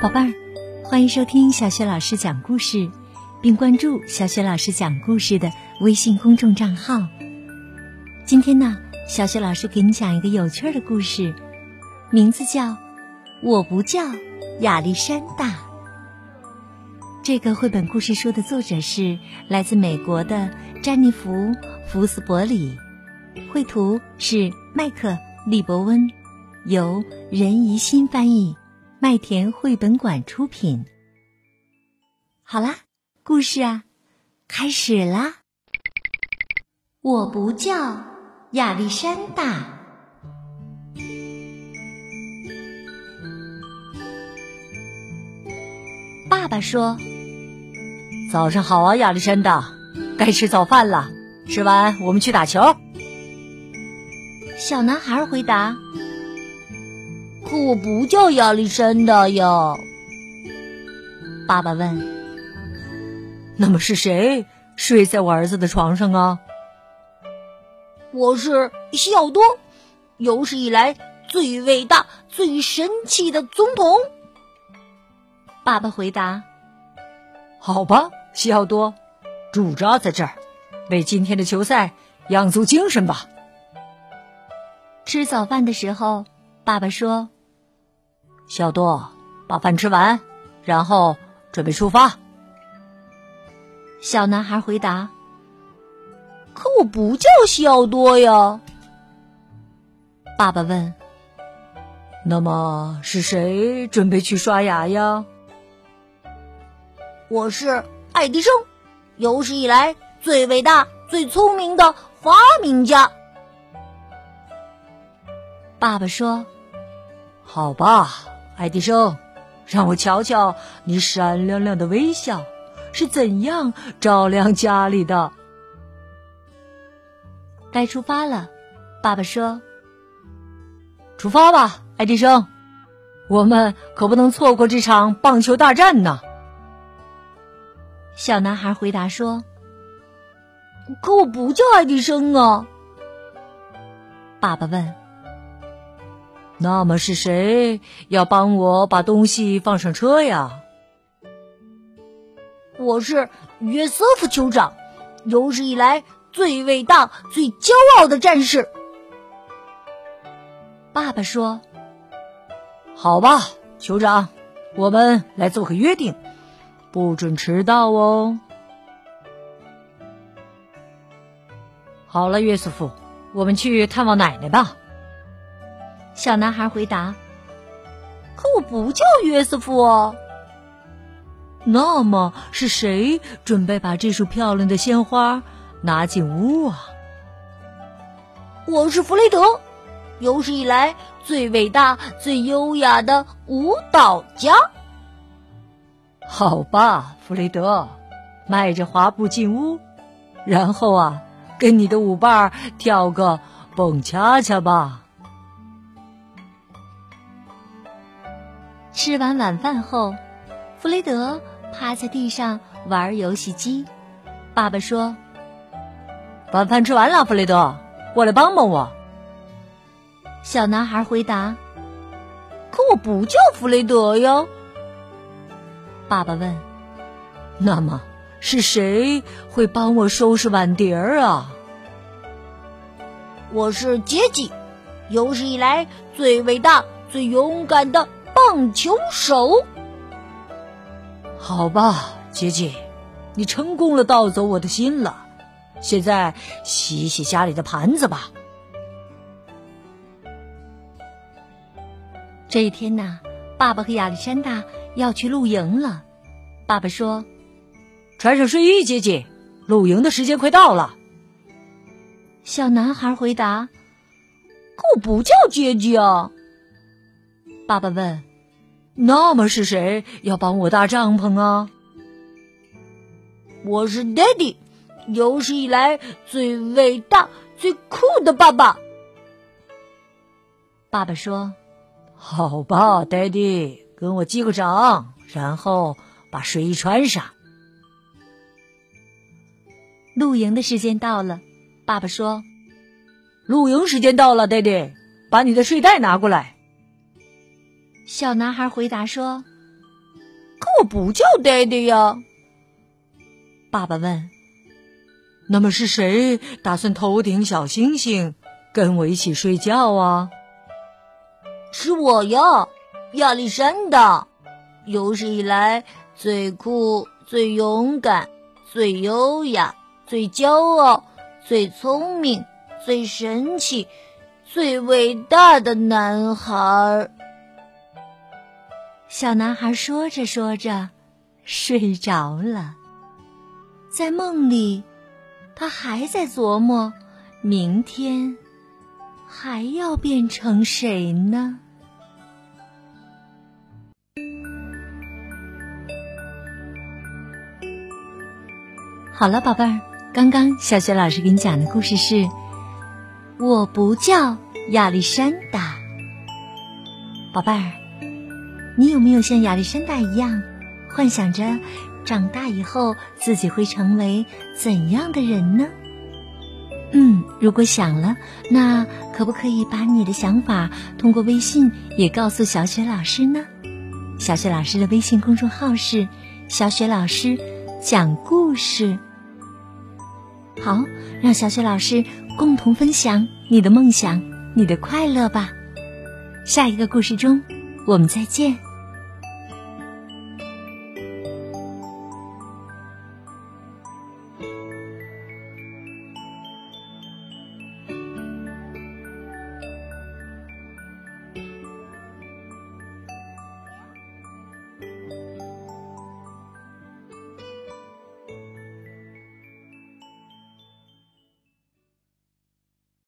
宝贝儿，欢迎收听小雪老师讲故事，并关注小雪老师讲故事的微信公众账号。今天呢，小雪老师给你讲一个有趣的故事，名字叫《我不叫亚历山大》。这个绘本故事书的作者是来自美国的詹妮弗·福斯伯里，绘图是麦克·利伯温，由任怡欣翻译。麦田绘本馆出品。好啦，故事啊，开始啦！我不叫亚历山大。爸爸说：“早上好啊，亚历山大，该吃早饭了。吃完我们去打球。”小男孩回答。可我不叫亚历山大呀。爸爸问：“那么是谁睡在我儿子的床上啊？”我是西奥多，有史以来最伟大、最神奇的总统。爸爸回答：“好吧，西奥多，驻扎在这儿，为今天的球赛养足精神吧。”吃早饭的时候，爸爸说。小多，把饭吃完，然后准备出发。小男孩回答：“可我不叫小多呀。”爸爸问：“那么是谁准备去刷牙呀？”我是爱迪生，有史以来最伟大、最聪明的发明家。爸爸说：“好吧。”爱迪生，让我瞧瞧你闪亮亮的微笑是怎样照亮家里的。该出发了，爸爸说：“出发吧，爱迪生，我们可不能错过这场棒球大战呢。”小男孩回答说：“可我不叫爱迪生啊。”爸爸问。那么是谁要帮我把东西放上车呀？我是约瑟夫酋长，有史以来最伟大、最骄傲的战士。爸爸说：“好吧，酋长，我们来做个约定，不准迟到哦。”好了，约瑟夫，我们去探望奶奶吧。小男孩回答：“可我不叫约瑟夫哦。”那么是谁准备把这束漂亮的鲜花拿进屋啊？我是弗雷德，有史以来最伟大、最优雅的舞蹈家。好吧，弗雷德，迈着滑步进屋，然后啊，跟你的舞伴跳个蹦恰恰吧。吃完晚饭后，弗雷德趴在地上玩游戏机。爸爸说：“晚饭吃完了，弗雷德，过来帮帮我。”小男孩回答：“可我不叫弗雷德呀。”爸爸问：“那么是谁会帮我收拾碗碟儿啊？”我是杰基，有史以来最伟大、最勇敢的。棒球手，好吧，杰杰，你成功了盗走我的心了。现在洗洗家里的盘子吧。这一天呢，爸爸和亚历山大要去露营了。爸爸说：“穿上睡衣，杰杰，露营的时间快到了。”小男孩回答：“可我不叫杰杰啊。”爸爸问：“那么是谁要帮我搭帐篷啊？”我是 Daddy，有史以来最伟大、最酷的爸爸。爸爸说：“好吧，Daddy，跟我击个掌，然后把睡衣穿上。”露营的时间到了，爸爸说：“露营时间到了，Daddy，把你的睡袋拿过来。”小男孩回答说：“可我不叫爹爹呀。爸爸问：“那么是谁打算头顶小星星，跟我一起睡觉啊？”是我呀，亚历山大，有史以来最酷、最勇敢、最优雅、最骄傲、最聪明、最神奇、最伟大的男孩。小男孩说着说着，睡着了。在梦里，他还在琢磨，明天还要变成谁呢？好了，宝贝儿，刚刚小雪老师给你讲的故事是：我不叫亚历山大。宝贝儿，你有没有像亚历山大一样，幻想着长大以后自己会成为怎样的人呢？嗯，如果想了，那可不可以把你的想法通过微信也告诉小雪老师呢？小雪老师的微信公众号是“小雪老师讲故事”。好，让小雪老师共同分享你的梦想，你的快乐吧。下一个故事中，我们再见。